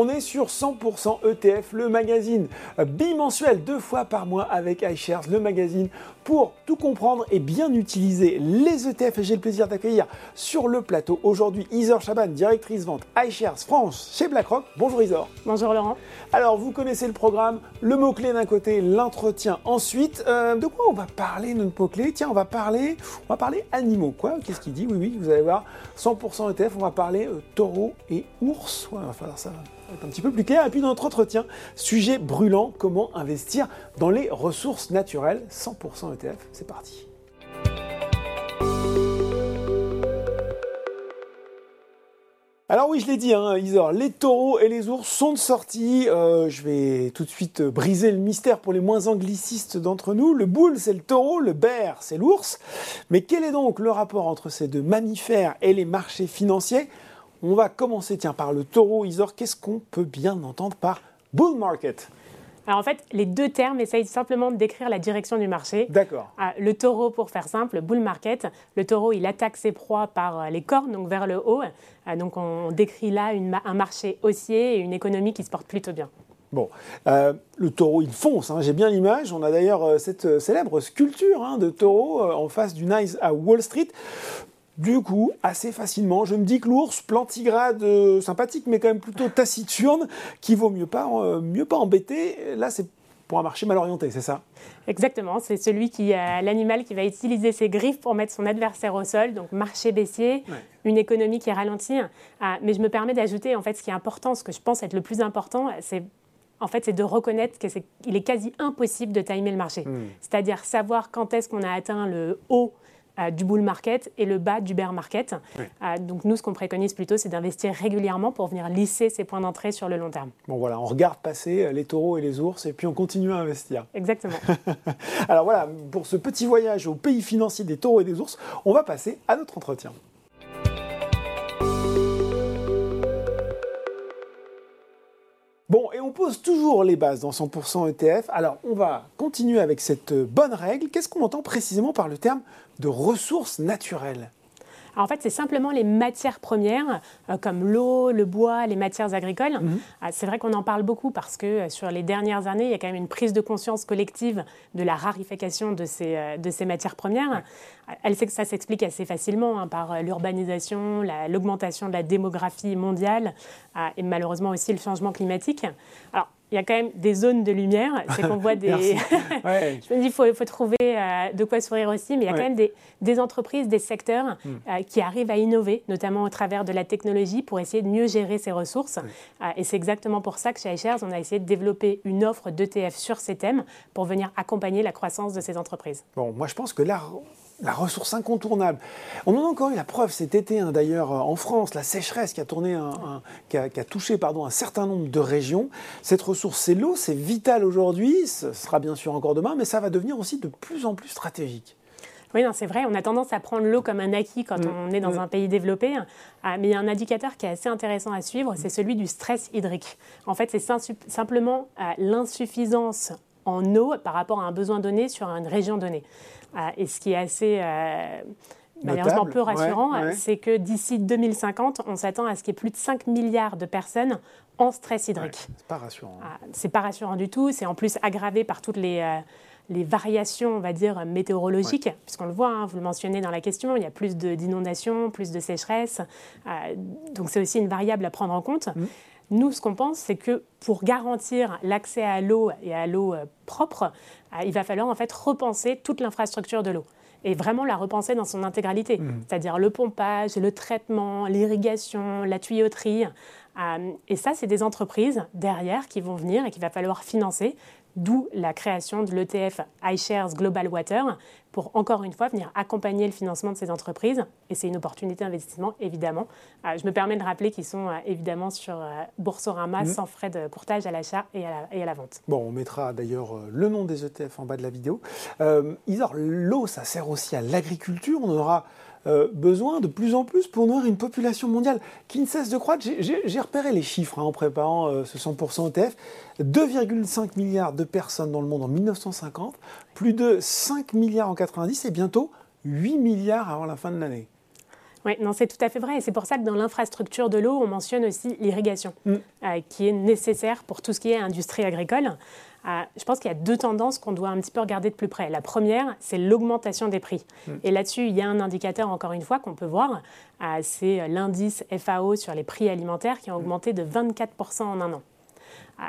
on est sur 100% ETF, le magazine bimensuel, deux fois par mois avec iShares, le magazine pour tout comprendre et bien utiliser les ETF. Et j'ai le plaisir d'accueillir sur le plateau aujourd'hui Isor Chaban, directrice vente iShares France chez BlackRock. Bonjour Isor. Bonjour Laurent. Alors vous connaissez le programme, le mot-clé d'un côté, l'entretien ensuite. Euh, de quoi on va parler notre mot-clé? Tiens, on va parler, on va parler animaux. Quoi? Qu'est-ce qu'il dit? Oui, oui, vous allez voir, 100% ETF, on va parler euh, taureau et ours. Ouais, va falloir ça un petit peu plus clair. Et puis notre entretien, sujet brûlant, comment investir dans les ressources naturelles, 100% ETF. C'est parti. Alors oui, je l'ai dit, hein, Isor, les taureaux et les ours sont de sortie. Euh, je vais tout de suite briser le mystère pour les moins anglicistes d'entre nous. Le boule, c'est le taureau, le bear, c'est l'ours. Mais quel est donc le rapport entre ces deux mammifères et les marchés financiers? On va commencer tiens, par le taureau, Isor. Qu'est-ce qu'on peut bien entendre par bull market? Alors en fait, les deux termes essayent simplement de décrire la direction du marché. D'accord. Ah, le taureau, pour faire simple, bull market. Le taureau, il attaque ses proies par euh, les cornes, donc vers le haut. Ah, donc on décrit là un marché haussier et une économie qui se porte plutôt bien. Bon, euh, le taureau, il fonce, hein. j'ai bien l'image. On a d'ailleurs euh, cette célèbre sculpture hein, de taureau en face du Nice à Wall Street. Du coup, assez facilement, je me dis que l'ours, plantigrade euh, sympathique, mais quand même plutôt taciturne, qui vaut mieux pas, euh, mieux pas embêter. Là, c'est pour un marché mal orienté, c'est ça? Exactement, c'est celui qui a l'animal qui va utiliser ses griffes pour mettre son adversaire au sol, donc marché baissier, une économie qui est ralentie. Ah, mais je me permets d'ajouter en fait ce qui est important, ce que je pense être le plus important, c'est en fait, c'est de reconnaître qu'il est, quasi impossible de timer le marché. Hmm. C'est-à-dire savoir quand est-ce qu'on a atteint le haut euh, du bull market et le bas du bear market. Donc nous, ce qu'on préconise plutôt, c'est d'investir régulièrement pour venir lisser ces points d'entrée sur le long terme. Bon voilà, on regarde passer euh, les taureaux et les ours et puis on continue à investir. Exactement. Alors voilà, pour ce petit voyage au pays financier des taureaux et des ours, on va passer à notre entretien. On pose toujours les bases dans 100% ETF. Alors, on va continuer avec cette bonne règle. Qu'est-ce qu'on entend précisément par le terme de ressources naturelles? En fait, c'est simplement les matières premières, euh, comme l'eau, le bois, les matières agricoles. Mhm. Ah, c'est vrai qu'on en parle beaucoup parce que euh, sur les dernières années, il y a quand même une prise de conscience collective de la rarification de ces, euh, de ces matières premières. Elle sait que ça s'explique assez facilement hein, par l'urbanisation, l'augmentation de la démographie mondiale et malheureusement aussi le changement climatique. Alors, il y a quand même des zones de lumière. C'est qu'on voit des. je me dis, il faut, faut, trouver euh, de quoi sourire aussi, mais il y a quand même des, des, entreprises, des secteurs hmm. euh, qui arrivent à innover, notamment au travers de la technologie, pour essayer de mieux gérer ces ressources. Euh, et c'est exactement pour ça que chez iShares, on a essayé de développer une offre d'ETF sur ces thèmes pour venir accompagner la croissance de ces entreprises. Bon, moi je pense que là, la ressource incontournable. On en a encore eu la preuve cet été, hein, d'ailleurs, euh, en France, la sécheresse qui a, tourné qui a, touché pardon, un certain nombre de régions. Cette ressource, c'est l'eau, c'est vital aujourd'hui, ce sera bien sûr encore demain, mais ça va devenir aussi de plus en plus stratégique. Oui, c'est vrai. On a tendance à prendre l'eau comme un acquis quand mm. on est dans mm. un pays développé. Ah, mais il y a un indicateur qui est assez intéressant à suivre, c'est celui du stress hydrique. En fait, c'est simplement euh, l'insuffisance en eau par rapport à un besoin donné sur une région donnée. Euh, et ce qui est assez euh, malheureusement peu rassurant, c'est que d'ici 2050, on s'attend à ce qu'il y ait plus de 5 milliards de personnes en stress hydrique. c'est pas rassurant. Ah, c'est pas rassurant du tout. C'est en plus aggravé par toutes les, euh, les variations, on va dire, météorologiques, puisqu'on le voit, hein, vous le mentionnez dans la question, il y a plus d'inondations, plus de sécheresse. donc c'est aussi une variable à prendre en compte. Mm. Nous, ce qu'on pense, c'est que pour garantir l'accès à l'eau et à l'eau euh, propre, euh, il va falloir en fait repenser toute l'infrastructure de l'eau et vraiment la repenser dans son intégralité, mmh. c'est-à-dire le pompage, le traitement, l'irrigation, la tuyauterie. Euh, et ça, c'est des entreprises derrière qui vont venir et qu'il va falloir financer D'où la création de l'ETF iShares Global Water pour encore une fois venir accompagner le financement de ces entreprises. Et c'est une opportunité d'investissement, évidemment. Euh, je me permets de rappeler qu'ils sont euh, évidemment sur euh, Boursorama mmh. sans frais de courtage à l'achat et, et, à la vente. Bon, on mettra d'ailleurs le nom des ETF en bas de la vidéo. Isor, l'eau, ça sert aussi à l'agriculture. On aura euh, besoin de plus en plus pour nourrir une population mondiale qui ne cesse de croître. J'ai repéré les chiffres hein, en préparant euh, ce 100% ETF. 2,5 milliards de personnes dans le monde en 1950, plus de 5 milliards en 90 et bientôt 8 milliards avant la fin de l'année. Oui, non, c'est tout à fait vrai. Et c'est pour ça que dans l'infrastructure de l'eau, on mentionne aussi l'irrigation, mm. euh, qui est nécessaire pour tout ce qui est industrie agricole. Euh, je pense qu'il y a deux tendances qu'on doit un petit peu regarder de plus près. La première, c'est l'augmentation des prix. Mm. Et là-dessus, il y a un indicateur, encore une fois, qu'on peut voir. Euh, c'est l'indice FAO sur les prix alimentaires qui a augmenté de 24% en un an.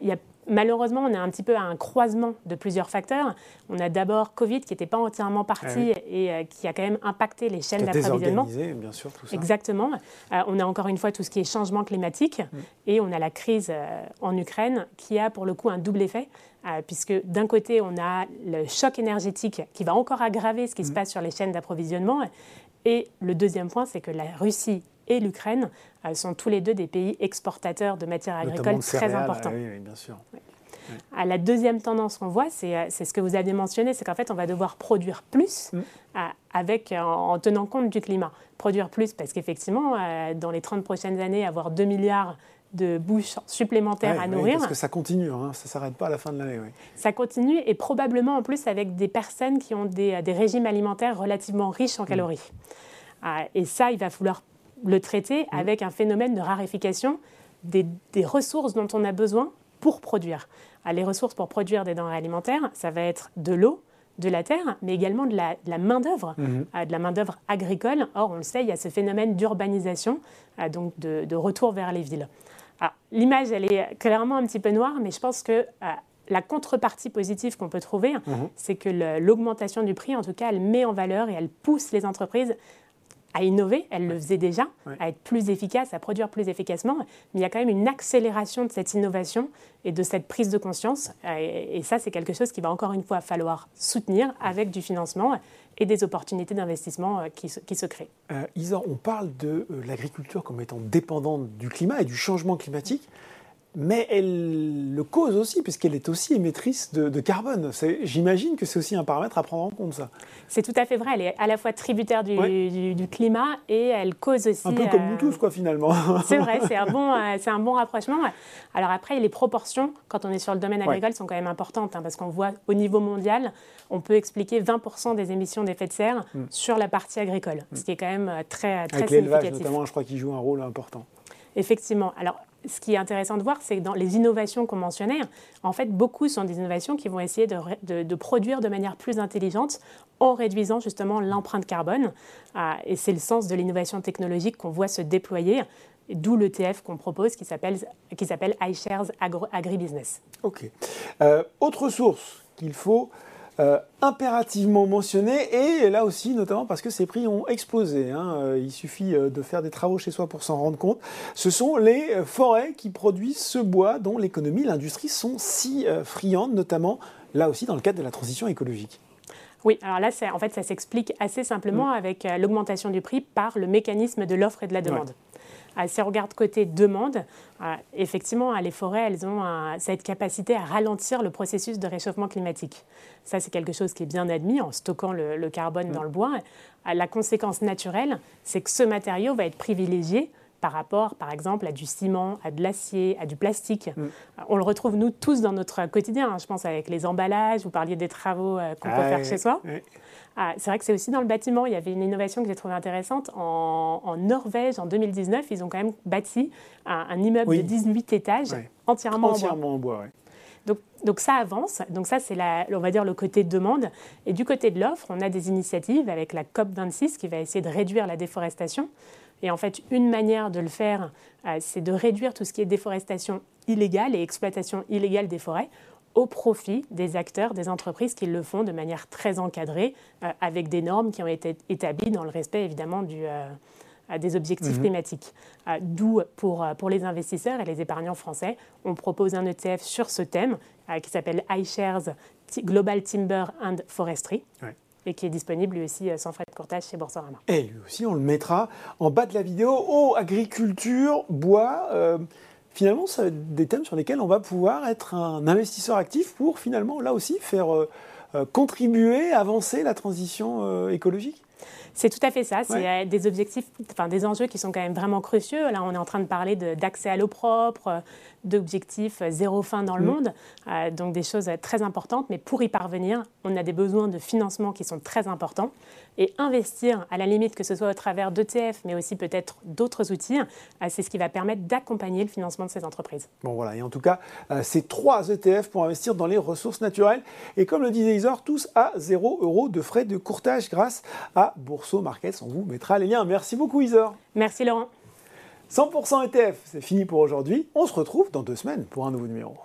Il y a Malheureusement, on est un petit peu à un croisement de plusieurs facteurs. On a d'abord Covid qui n'était pas entièrement parti ah et euh, qui a quand même impacté les chaînes d'approvisionnement. bien sûr, tout ça. Exactement. Euh, on a encore une fois tout ce qui est changement climatique mm. et on a la crise euh, en Ukraine qui a pour le coup un double effet. puisque d'un côté, on a le choc énergétique qui va encore aggraver ce qui se mm. passe sur les chaînes d'approvisionnement. Et le deuxième point, c'est que la Russie et l'Ukraine euh, sont tous les deux des pays exportateurs de matières agricoles très importants. oui, bien sûr. la deuxième tendance qu'on voit, euh, c'est ce que vous avez mentionné, c'est qu'en fait, on va devoir produire plus mm. euh, avec, en, tenant compte du climat. Produire plus parce qu'effectivement, dans les 30 prochaines années, avoir 2 milliards de bouches supplémentaires à nourrir. parce que ça continue, hein, ça ne s'arrête pas à la fin de l'année. Ça continue et probablement en plus avec des personnes qui ont des, des régimes alimentaires relativement riches en mm. calories. et ça, il va falloir le traiter mmh. avec un phénomène de raréfication des, ressources dont on a besoin pour produire. Ah, les ressources pour produire des denrées alimentaires, ça va être de l'eau, de la terre, mais également de la, main-d'œuvre, mmh. ah, de la main-d'œuvre agricole. Or, on le sait, il y a ce phénomène d'urbanisation, ah, donc de, retour vers les villes. L'image, elle est clairement un petit peu noire, mais je pense que la contrepartie positive qu'on peut trouver, mmh. c'est que l'augmentation du prix, en tout cas, elle met en valeur et elle pousse les entreprises à innover, elle le faisait déjà, à être plus efficace, à produire plus efficacement, mais il y a quand même une accélération de cette innovation et de cette prise de conscience. Et, ça, c'est quelque chose qui va encore une fois falloir soutenir avec du financement et des opportunités d'investissement euh, qui, se créent. Euh, Isa, on parle de euh, l'agriculture comme étant dépendante du climat et du changement climatique mais elle le cause aussi, puisqu'elle est aussi émettrice de, carbone. J'imagine que c'est aussi un paramètre à prendre en compte, ça. C'est tout à fait vrai. Elle est à la fois tributaire du, climat et elle cause aussi. Un peu comme nous euh, tous, quoi, finalement. C'est vrai, c'est un, bon, euh, un bon rapprochement. Alors après, les proportions, quand on est sur le domaine agricole, sont quand même importantes, hein, parce qu'on voit au niveau mondial, on peut expliquer 20% des émissions d'effet de serre mm. sur la partie agricole, ce qui est quand même euh, très, très Avec l'élevage, notamment, je crois qu'il joue un rôle important. Effectivement. Alors, ce qui est intéressant de voir, c'est que dans les innovations qu'on mentionnait, en fait, beaucoup sont des innovations qui vont essayer de, produire de manière plus intelligente en réduisant justement l'empreinte carbone. Ah, et c'est le sens de l'innovation technologique qu'on voit se déployer, d'où l'ETF qu'on propose qui s'appelle iShares Agribusiness. OK. Euh, autre source qu'il faut euh, impérativement mentionné, et là aussi notamment parce que ces prix ont explosé. Hein. Euh, il suffit euh, de faire des travaux chez soi pour s'en rendre compte. Ce sont les forêts qui produisent ce bois dont l'économie, l'industrie sont si friandes, notamment là aussi dans le cadre de la transition écologique. Oui, alors là, en fait, ça s'explique assez simplement mm. avec l'augmentation du prix par le mécanisme de l'offre et de la demande. Si on regarde côté demande, euh, effectivement, les forêts, elles ont cette capacité à ralentir le processus de réchauffement climatique. Ça, c'est quelque chose qui est bien admis en stockant le, carbone dans le bois. Euh, la conséquence naturelle, c'est que ce matériau va être privilégié par rapport, par exemple, à du ciment, à de l'acier, à du plastique. Mm. Euh, on le retrouve, nous, tous dans notre quotidien. Hein. je pense avec les emballages, vous parliez des travaux qu'on peut ah faire chez soi. Ah, c'est vrai que c'est aussi dans le bâtiment. Il y avait une innovation que j'ai trouvée intéressante. En, Norvège, en 2019, ils ont quand même bâti un, immeuble de 18 étages entièrement, en bois. donc, donc, ça avance. Donc ça, c'est on va dire le côté demande. Et du côté de l'offre, on a des initiatives avec la COP26 qui va essayer de réduire la déforestation. Et en fait, une manière de le faire, euh, c'est de réduire tout ce qui est déforestation illégale et exploitation illégale des forêts au profit des acteurs, des entreprises qui le font de manière très encadrée, euh, avec des normes qui ont été établies dans le respect évidemment du, euh, des objectifs mhm. climatiques. Euh, d'où pour, pour les investisseurs et les épargnants français, on propose un ETF sur ce thème qui s'appelle iShares Global Timber and Forestry. Et qui est disponible lui aussi sans frais de courtage chez Boursorama. Et lui aussi, on le mettra en bas de la vidéo. Oh, agriculture, bois finalement, ça des thèmes sur lesquels on va pouvoir être un investisseur actif pour finalement, là aussi, faire euh, euh, contribuer, avancer la transition euh, écologique? C'est tout à fait ça. C'est des objectifs, enfin des enjeux qui sont quand même vraiment cruciaux. Là, on est en train de parler d'accès à l'eau propre, d'objectifs zéro fin dans le mm. monde, euh, donc des choses très importantes. Mais pour y parvenir, on a des besoins de financement qui sont très importants. Et investir, à la limite, que ce soit au travers d'ETF, mais aussi peut-être d'autres outils, euh, c'est ce qui va permettre d'accompagner le financement de ces entreprises. Bon voilà, et en tout cas, euh, c'est trois ETF pour investir dans les ressources naturelles. Et comme le disait Isor, tous à 0 euros de frais de courtage grâce à Bourso Markets. On vous mettra les liens. Merci beaucoup Isor. Merci Laurent. 100% ETF, c'est fini pour aujourd'hui. On se retrouve dans deux semaines pour un nouveau numéro.